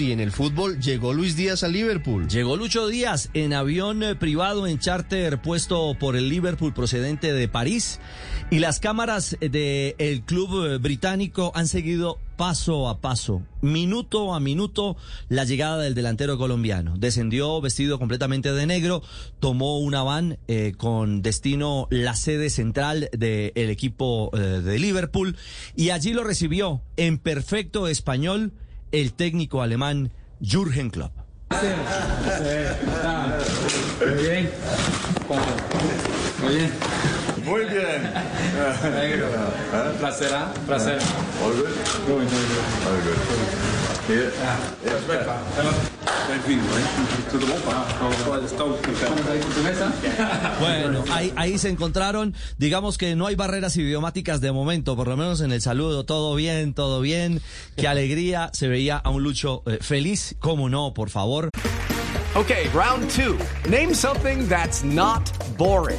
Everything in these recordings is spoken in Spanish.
y en el fútbol llegó Luis Díaz al Liverpool. Llegó Lucho Díaz en avión eh, privado en charter puesto por el Liverpool procedente de París y las cámaras del club eh, británico han seguido paso a paso, minuto a minuto, la llegada del delantero colombiano. Descendió vestido completamente de negro, tomó una van eh, con destino la sede central del equipo eh, de Liverpool y allí lo recibió en perfecto español el técnico alemán Jürgen Klopp. Muy bien. Muy bien. Negro. Placer, ¿ah? Placer. All good? Muy, muy bien. All good. Here. Bueno, ahí, ahí se encontraron, digamos que no hay barreras idiomáticas de momento, por lo menos en el saludo, todo bien, todo bien, qué alegría, se veía a un Lucho eh, feliz, cómo no, por favor. Okay, round two. Name something that's not boring.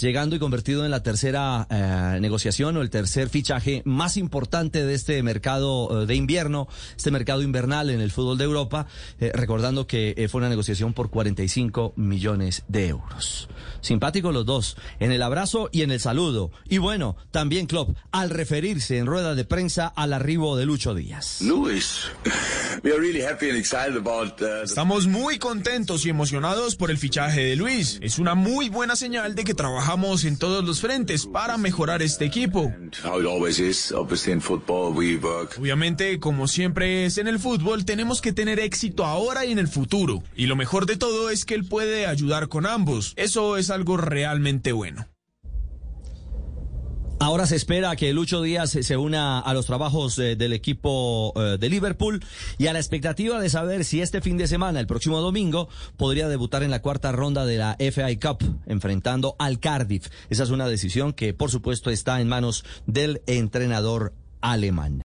Llegando y convertido en la tercera eh, negociación o el tercer fichaje más importante de este mercado eh, de invierno, este mercado invernal en el fútbol de Europa, eh, recordando que eh, fue una negociación por 45 millones de euros. Simpáticos los dos, en el abrazo y en el saludo. Y bueno, también Klopp, al referirse en rueda de prensa al arribo de Lucho Díaz. Luis, we are really happy and excited about uh, Estamos muy contentos y emocionados por el fichaje de Luis. Es una muy buena señal de que trabajamos en todos los frentes para mejorar este equipo. Obviamente, como siempre es en el fútbol, tenemos que tener éxito ahora y en el futuro. Y lo mejor de todo es que él puede ayudar con ambos. Eso es algo realmente bueno. Ahora se espera que Lucho Díaz se una a los trabajos eh, del equipo eh, de Liverpool y a la expectativa de saber si este fin de semana, el próximo domingo, podría debutar en la cuarta ronda de la FA Cup, enfrentando al Cardiff. Esa es una decisión que, por supuesto, está en manos del entrenador alemán.